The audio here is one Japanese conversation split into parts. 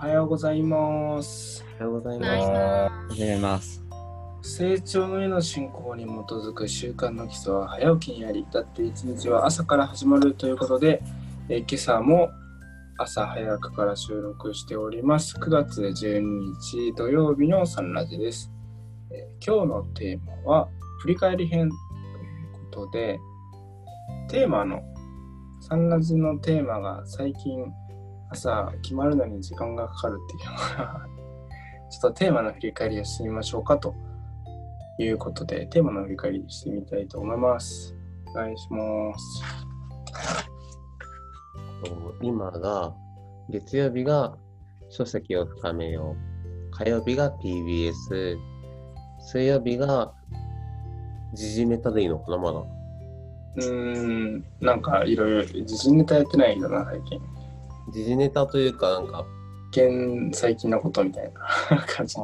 はようございます。おはようございお願いします。ます。始めます。成長のへの進行に基づく習慣の基礎は早起きにあり、だって一日は朝から始まるということで、えー今朝も朝早くから収録しております。9月12日土曜日のサンラジです。えー今日のテーマは振り返り編ということで、テーマのサンラジのテーマが最近朝決まるのに時間がかかるっていうのが ちょっとテーマの振り返りをしてみましょうかということで、テーマの振り返りしてみたいと思います。お願いします。今が、月曜日が書籍を深めよう。火曜日が TBS。水曜日が時事ネタでいいのかな、まだ。うーん、なんかいろいろ自信ネタやってないんだな、最近。時事ネタというか、なんか、現最近のことみたいな 感じ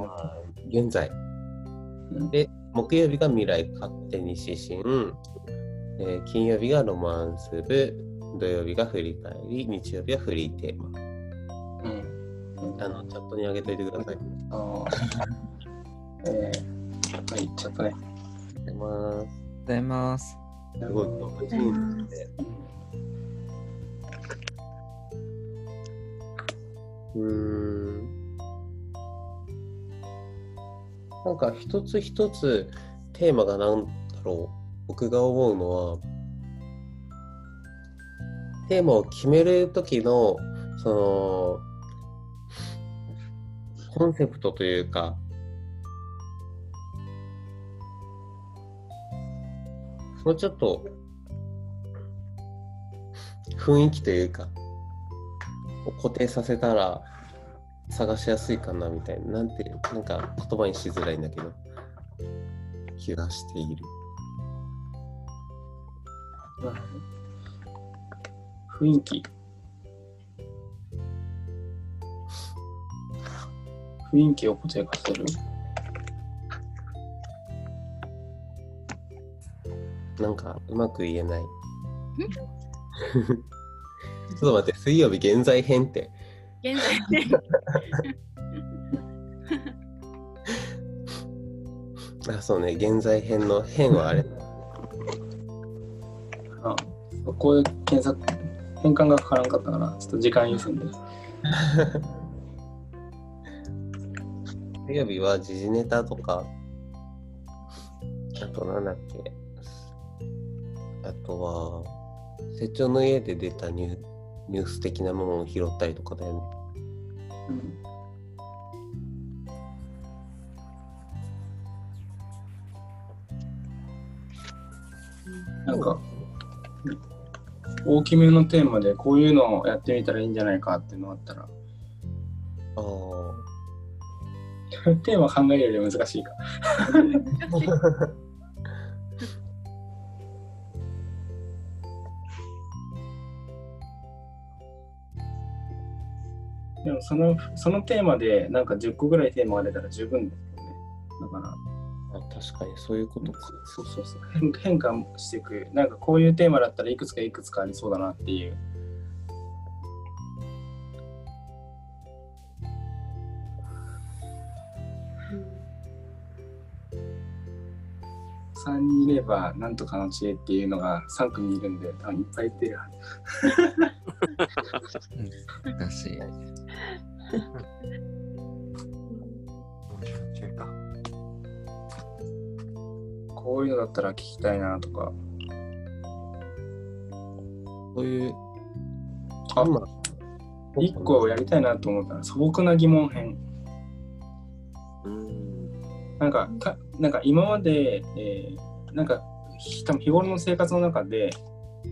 現在。んで、木曜日が未来勝手に指針。えー金曜日がロマンス部。土曜日が振り返り。日曜日はフリーテーマ。うん。あの、チャットに上げといてください。あー えー、はい、ちょっとね。ありがとうございます。ございます。すごい。うん。なんか一つ一つテーマがなんだろう。僕が思うのは、テーマを決める時の、その、コンセプトというか、もうちょっと雰囲気というか、固定させたら探しやすいかなみたいな、なんて、なんか言葉にしづらいんだけど、気がしている。雰囲気。雰囲気を固定化する。なんかうまく言えない。ちょっと待って、水曜日現在編って。現在ね。あ、そうね、現在編の編はあれ。あこういう検索、変換がかからんかったから、ちょっと時間優先で。水曜日は時事ネタとか、あとなんだっけ、あとは、成長の家で出たニューニュース的なものを拾ったりとかだよね。うんなんか、大きめのテーマでこういうのをやってみたらいいんじゃないかっていうのがあったら、ああ、テーマ考えるより難しいか。でもそのそのテーマでなんか10個ぐらいテーマが出たら十分ですよね。だから、あ確かにそういうことか。そうそうそう変変化していく。なんかこういうテーマだったらいくつかいくつかありそうだなっていう。3人いればなんとかの知恵っていうのが3組いるんで多分いっぱい言ってるはず難しい。こういうのだったら聞きたいなとか。そういう、あ今、1個やりたいなと思ったら素朴な疑問編。うん、なんかかなんか今まで、えーなんかひ多分日頃の生活の中で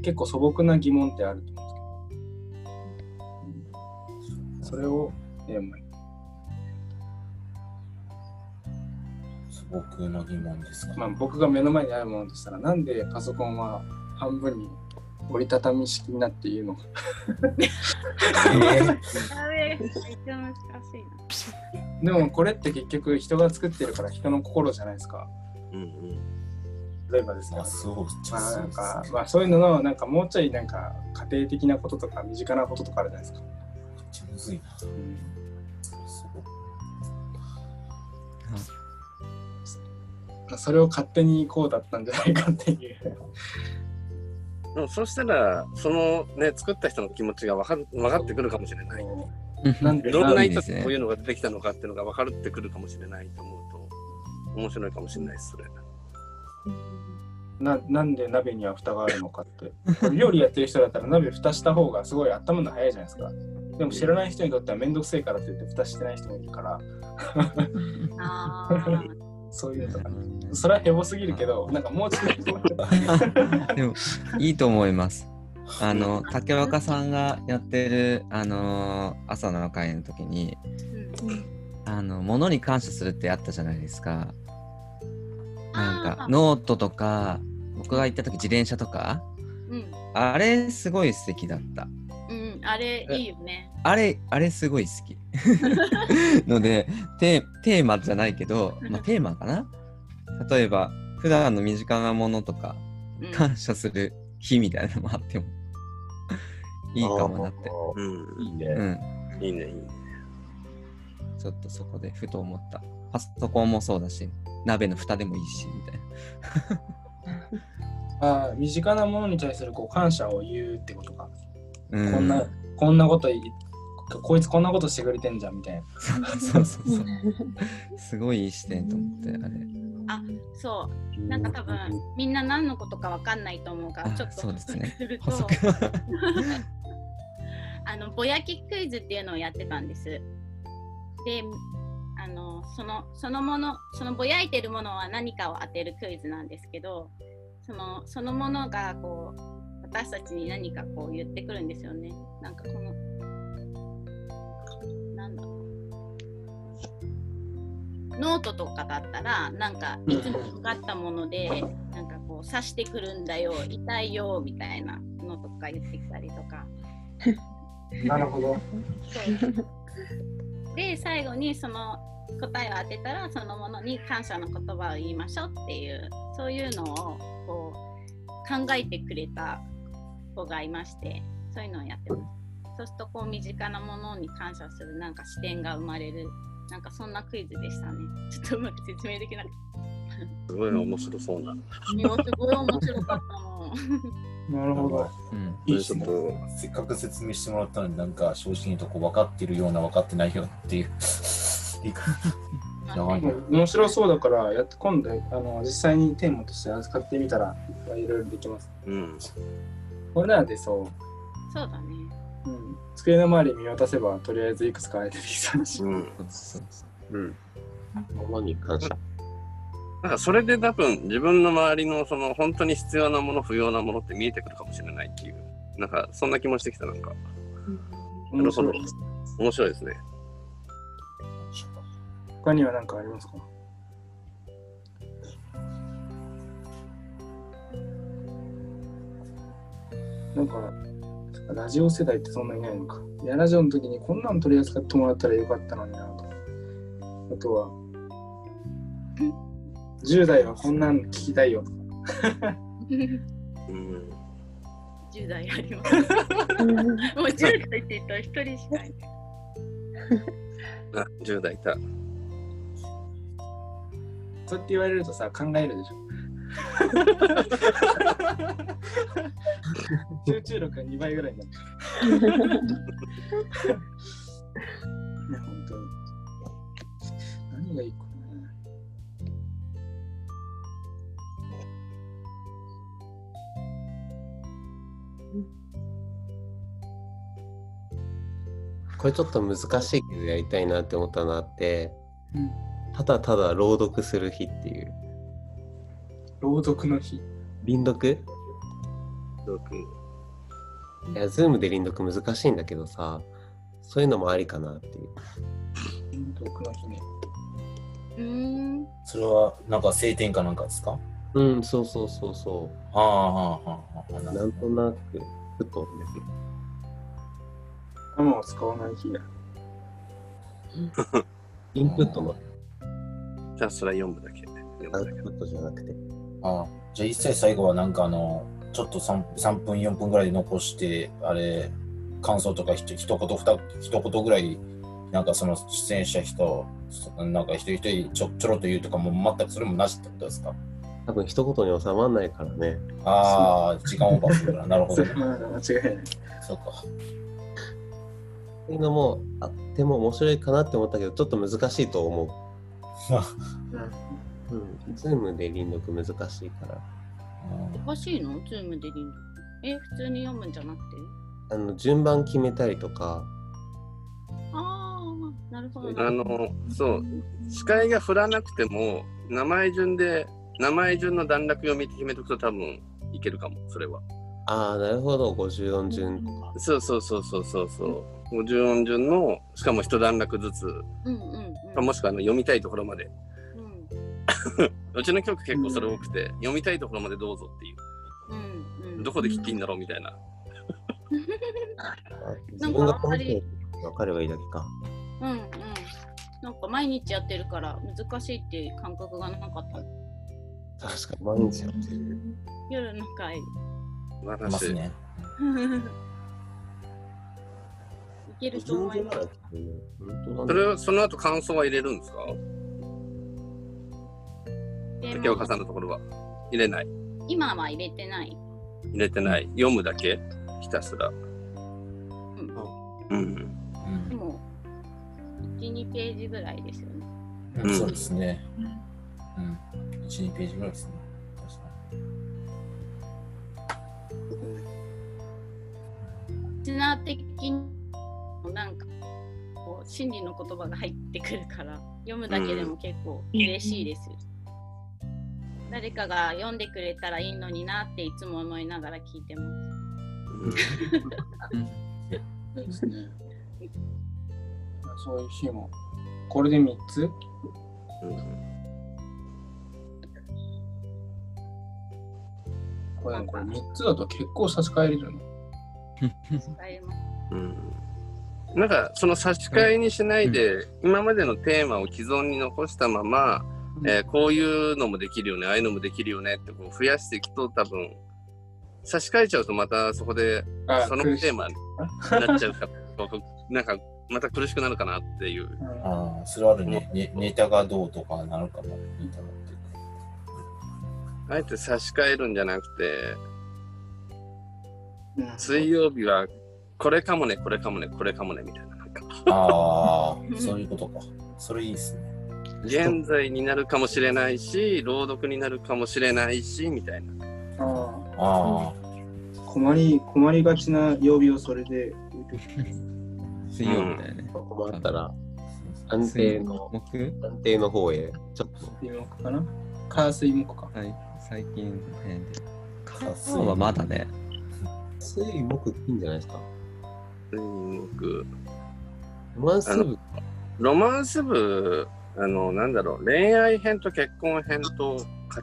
結構素朴な疑問ってあると思うんですけど、それを、えーま素朴な疑問ですか、まあ、僕が目の前にあるものとしたらなんでパソコンは半分に折りたたみ式になっているの？かやべえ、めっちゃ難しいでもこれって結局人が作ってるから人の心じゃないですか。うんうん。例えばですねまあ、そうまあなんか、まあ、そういうののなんかもうちょいなんか家庭的なこととか身近なこととかあるじゃないですか、めっちゃむずいな。それを勝手にこうだったんじゃないかっていう。でもそうしたら、そのね、作った人の気持ちが分かる分かってくるかもしれない。なんでどんな意図こういうのが出てきたのかっていうのが分かってくるかもしれないと思うと、面白いかもしれないです、それ。ななんで鍋には蓋があるのかって。これ料理やってる人だったら鍋蓋した方がすごい温まるの早いじゃないですか。でも知らない人にとってはめんどくせえからって言って蓋してない人もいるから、ああ。そういうのとかね。それはヘボすぎるけど、なんかもうちょっとでもいいと思います。あの竹若さんがやってるあの朝の会の時にあの物に感謝するってあったじゃないですか。なんかノートとか僕が行った時自転車とかうん。あれすごい素敵だった。うん。あれいいよね。あれあれすごい好き。のでテテーマじゃないけど、まあ、テーマかな？例えば普段の身近なものとかうん感謝する日みたいなのもあっても いいかもなって。うん。いいね。うん。いいね、いいね。ちょっとそこでふと思った。パソコンもそうだし、鍋の蓋でもいいし、みたいな。あー身近なものに対するこう感謝を言うってこと？か。うん、こんな、こんなこといこいつこんなことしてくれてんじゃんみたいな。そうそうそう。すごいいい視点と思って、あれ。そう。なんか多分みんな何のことかわかんないと思うからあちょっとそうですねすると補足。あのぼやきクイズっていうのをやってたんです。で、あのそのそのものそのぼやいてるものは何かを当てるクイズなんですけど、そのそのものがこう私たちに何かこう言ってくるんですよね。なんかこのなんだろう。ノートとかだったらなんかいつもかかったものでなんかこう刺してくるんだよ痛いよみたいなのとか言ってきたりとかなるほど。で最後にその答えを当てたらそのものに感謝の言葉を言いましょうっていうそういうのをこう考えてくれた子がいましてそういうのをやってますそうするとこう身近なものに感謝するなんか視点が生まれるなんかそんなクイズでしたねちょっとうまく説明できなくてすごい面白そうな。すごい面白かったもんなるほど。うん。いい質問。と、せっかく説明してもらったのになんか正直にとこう分かってるような分かってないよっていう。面白そうだからやって今度あの実際にテーマとして扱ってみたらいろいろできます。うん。これならでそそうだねう、うん、机の周り見渡せばとりあえずいくつか空いてできそうだし。うん。そうそうそううん。物に感謝。なんかそれで多分自分の周りのその本当に必要なもの、不要なものって見えてくるかもしれないっていう。なんかそんな気もしてきた、なんか。なるほど。面白いですね。他には何かありますか？なんか、ラジオ世代ってそんなにいないのか。いや、ラジオの時にこんなん取り扱ってもらったらよかったのになとか。あとは、10代はこんなん聞きたいよとか。うん。10代あります もう10代って言ったら1人しかいない あ、10代いた。そうやって言われるとさ、考えるでしょ。集中力が2倍ぐらいになる。いや、本当に。何がいいかな。これちょっと難しいけどやりたいなって思ったのあって、うんただただ朗読する日っていう。朗読の日。輪読？僕いや、ズームで輪読難しいんだけどさ、そういうのもありかなっていう。朗読の日ね。うーんそれはなんか晴天かなんかですか？うん、そうそうそうそああ、はあ、はあ、はあ。う。なんとなく、ふとですね。頭を使わない日や。インプットの じゃあそれは読むだけ。読むだけアウトプットじゃなくて。ああじゃあ一切最後はなんかあの、ちょっと 3, 3分、4分ぐらいで残して、あれ、感想とかひと一言、二一言ぐらいなんかその出演者人、なんか一人一人ちょちょろっと言うとかも全くそれもなしってことですか？多分一言に収まらないからね。ああ、時間オーバーするから、なるほど、ね。間違いない。そうか。っていうのもあっても面白いかなって思ったけど、ちょっと難しいと思う。うん。ズームで輪読難しいから。おかしいの？ズームで輪読。え、普通に読むんじゃなくて？あの順番決めたりとか、ああ、なるほど。あの、そう、視界が振らなくても、名前順で、名前順の段落読みって決めとくと多分いけるかも、それは。ああ、なるほど、54順とか。そうそうそうそうそうそう。50音順の、しかも一段落ずつ、うんうんうん。もしくはあの読みたいところまで。うちの曲結構それ多くて、読みたいところまでどうぞっていう。うんうん。どこで聞きんだろうみたいな。自分がこの人分かればいいだけか。うんうん。なんか毎日やってるから難しいっていう感覚がなかったの。確かに毎日やってる。夜の会。いま私すね。いけると思います。それをその後感想は入れるんですか？で竹岡もさんのところは。入れない。今は入れてない。入れてない。読むだけ？ひたすら。うん。うん。うんでも、1、2ページぐらいですよね。うんそうですね。うん。1、2ページぐらいですね。確かリスナー的にもなんかこう心理の言葉が入ってくるから読むだけでも結構嬉しいです。誰かが読んでくれたらいいのになっていつも思いながら聞いてます。いいですね。そういう日も。これで3つ？これこれ3つだと結構差し替えれるの。使えますうんなんかその差し替えにしないで、今までのテーマを既存に残したまま、えーこういうのもできるよねああいうのもできるよねってこう増やしていくと多分差し替えちゃうとまたそこであそのテーマになっちゃうからなんかまた苦しくなるかなっていう。うんああ、それはあるね。ねネタがどうとかなるかも。ネタがっていうかあえて差し替えるんじゃなくてうん水曜日はこれかもねこれかもねこれかもねみたいななんかああ、そういうことか。それいいですね。現在になるかもしれないし朗読になるかもしれないしみたいな。あああ、あ困り困りがちな曜日をそれで水曜日だよね。困ったら、安定の、木？安定の方へ、ちょっと。水木かな？火水木か。はい、最近変で。火水そうはまだね。水木いいんじゃないですか？水木ロマンス部、ロマンス部、あの、なんだろう、恋愛編と結婚編と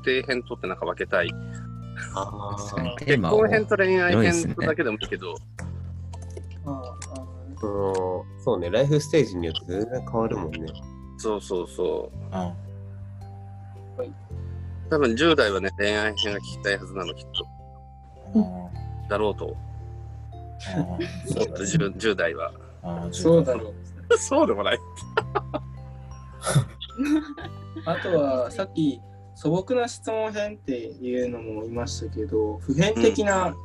家庭編とってなんか分けたい。あ結婚編と恋愛編とだけでもいいけど、あああその、そうね、ライフステージによって全然変わるもんね。そうそうそう。あ多分10代はね、恋愛編が聞きたいはずなの、きっと。あだろうと。ああそうだね 10, 10代は。ああそうだろう。そうでもない。あとは さっき素朴な質問編っていうのも言いましたけど普遍的な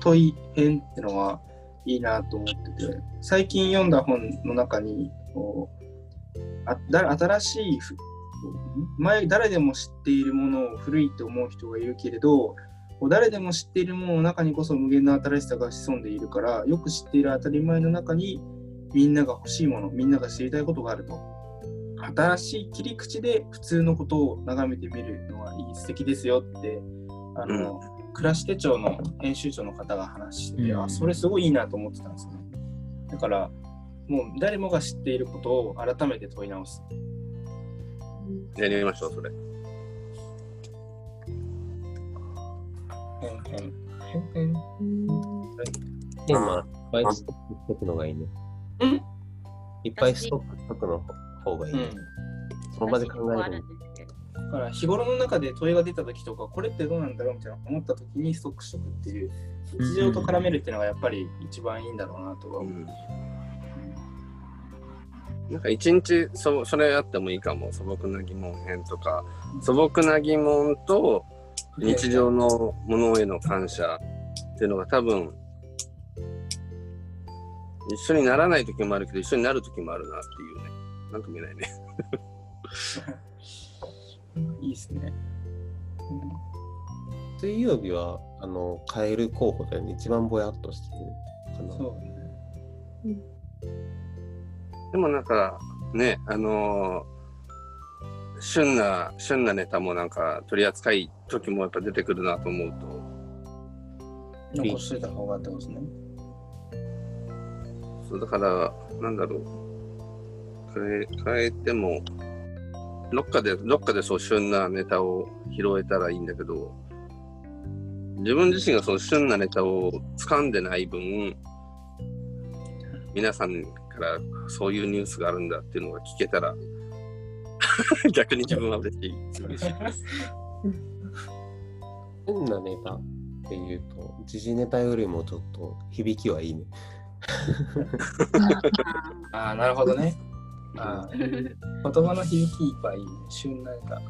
問い編ってのはいいなと思ってて最近読んだ本の中にこうあだ新しいふ前誰でも知っているものを古いと思う人がいるけれど誰でも知っているものの中にこそ無限の新しさが潜んでいるからよく知っている当たり前の中にみんなが欲しいものみんなが知りたいことがあると新しい切り口で普通のことを眺めてみるのはいい素敵ですよってあの、暮らし手帳の編集長の方が話してて、うん。あそれすごいいいなと思ってたんですね。だからもう誰もが知っていることを改めて問い直す。やりましょう、それ。変変変変。テーマ、いっぱいストックしとくのがいいね。うん？いっぱいストックしとくの方がいいね。その場で考えるだから日頃の中で問いが出た時とかこれってどうなんだろうみたいな思った時にストックしとくっていう日常と絡めるっていうのがやっぱり一番いいんだろうなとは。思う、なんか一日そそれあってもいいかも。素朴な疑問編とか素朴な疑問と日常のものへの感謝っていうのが多分一緒にならない時もあるけど一緒になる時もあるなっていうねなんとも言えないね いいですね。水曜日は、あの、カエル候補だよね。一番ぼやっとしてるかな。そうね。でもなんかねあのー旬な旬なネタもなんか取り扱い時もやっぱ出てくるなと思うと残しといた方がってことですね。そうだから、なんだろう。変え、変えても、どっかで、どっかでそう旬なネタを拾えたらいいんだけど、自分自身がその旬なネタを掴んでない分、皆さんからそういうニュースがあるんだっていうのが聞けたら、逆に自分は嬉しい。嬉しいです。変なネタっていうと、時事ネタよりもちょっと響きはいいね。ああ、なるほどね。あー言葉の響きいっぱいいいね。旬なんか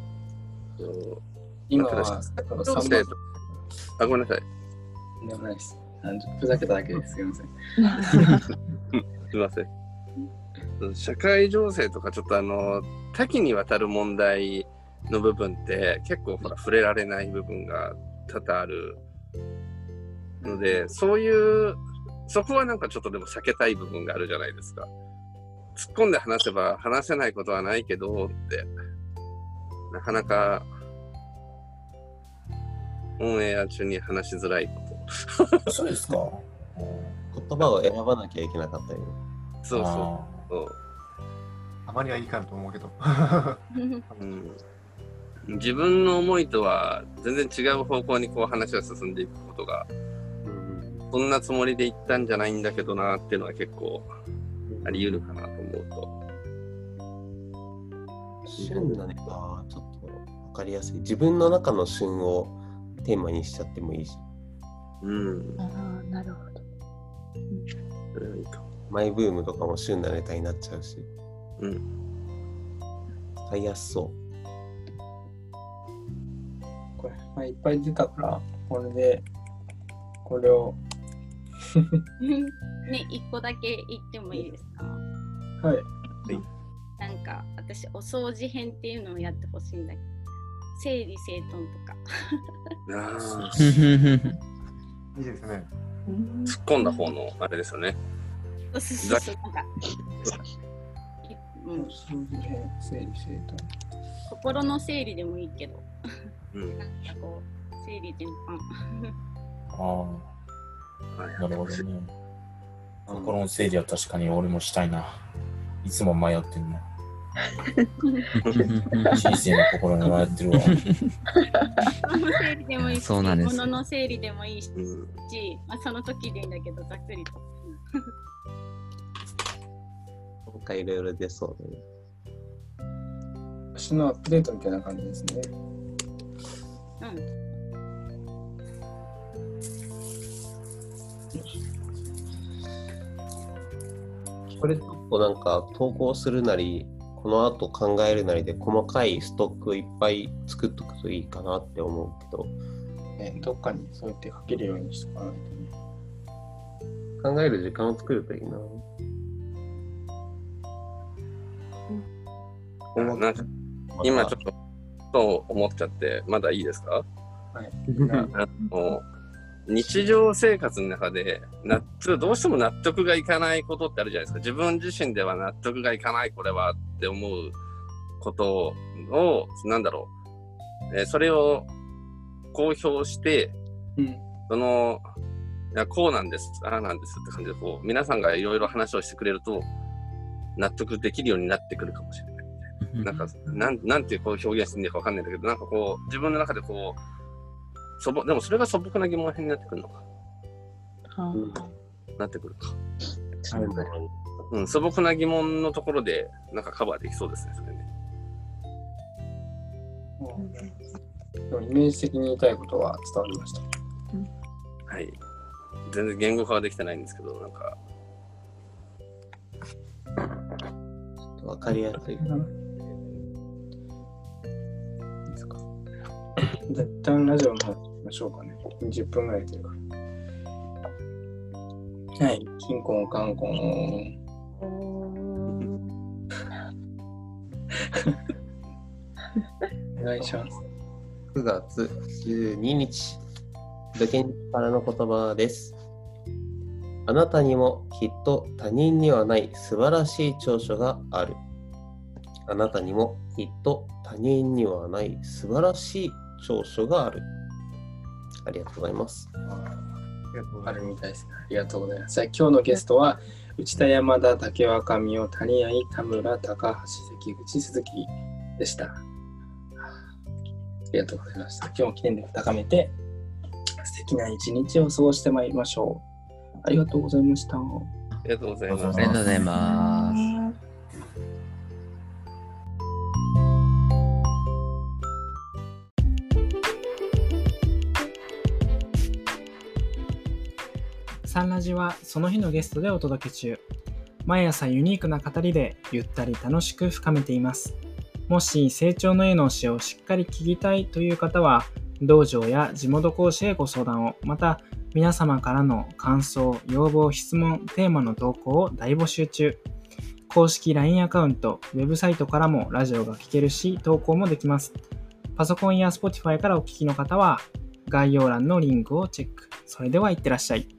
この3そうであ、ごめんなさい。番でもないです。ふざけただけです。すいません。すいません。社会情勢とかちょっとあの多岐にわたる問題の部分って結構ほら触れられない部分が多々あるのでそういうそこはなんかちょっとでも避けたい部分があるじゃないですか。突っ込んで話せば話せないことはないけどってなかなかオンエア中に話しづらいこと。そうですか。言葉を選ばなきゃいけなかったよね。そうそうあそう。たまにはいいかなと思うけど。うん自分の思いとは全然違う方向にこう話が進んでいくことがうん。そんなつもりで言ったんじゃないんだけどなっていうのは結構あり得るかなと思うと。旬なネタはちょっとわかりやすい。自分の中の旬をテーマにしちゃってもいいし、うん。ああ、なるほど。それはいいかも。マイブームとかも旬なネタになっちゃうし、うん。使いやすそこれ、まあ、いっぱい出たから、これで、これを、ね、一個だけ言ってもいいですか？はい。なんか私お掃除編っていうのをやってほしいんだけど。整理整頓とか。あ いいですね。ー突っ込んだ方のあれですよね。そうそうそうなんか、いうん、掃除編、整理整頓。心の整理でもいいけど。うん。なんかこう整理全般あはいあ、なるほどね。心の整理は確かに俺もしたいな。いつも迷ってんな。人生の心に迷ってるわ。心の整理でもいいしそうなんです物の整理でもいいし、うんまあ、その時でいいんだけどざっくりとう。なんかいろいろ出そうだね。私のアップデートみたいな感じですね。うんこれちょっとなんか投稿するなり、この後考えるなりで細かいストックいっぱい作っとくといいかなって思うけど、ね、どっかにそうやって書けるようにしとかないとね。考える時間を作るといいな。なんか今ちょっとと思っちゃってまだいいですか？あの日常生活の中で納得どうしても納得がいかないことってあるじゃないですか自分自身では納得がいかないこれはって思うことをなんだろう、えーそれを公表してうん。そのいやこうなんですああなんですって感じでこう皆さんがいろいろ話をしてくれると納得できるようになってくるかもしれない。なんか、なんなんてこう表現していいのかわかんないんだけど、なんかこう、自分の中でこう、素朴でもそれが素朴な疑問編になってくるのか。うんなってくるか。そううん、素朴な疑問のところで、なんかカバーできそうですね、それね。でもイメージ的に言いたいことは伝わりました。はい。全然言語化はできてないんですけど、なんか、わかりやすい。ですか。じゃあ一旦ラジオのましょうかね。20分ぐらいというか。はい、キンコンカンコン。お願いします。9月12日、土建からの言葉です。あなたにもきっと他人にはない素晴らしい長所がある。あなたにもきっと他人にはない素晴らしい長所がある。ありがとうございます。あるみたいですね。ありがとうございます。はい今日のゲストは、内田山田、竹若美代、谷合、田村、高橋、関口、鈴木でした。ありがとうございました。今日も記念力高めて、素敵な一日を過ごしてまいりましょう。ありがとうございました。ありがとうございますありがとうございます。サンラジはその日のゲストでお届け中。毎朝ユニークな語りでゆったり楽しく深めています。もし成長の絵の教えをしっかり聞きたいという方は、道場や地元講師へご相談を、また皆様からの感想、要望、質問、テーマの投稿を大募集中。公式 LINE アカウント、ウェブサイトからもラジオが聞けるし、投稿もできます。パソコンや Spotify からお聞きの方は、概要欄のリンクをチェック。それではいってらっしゃい。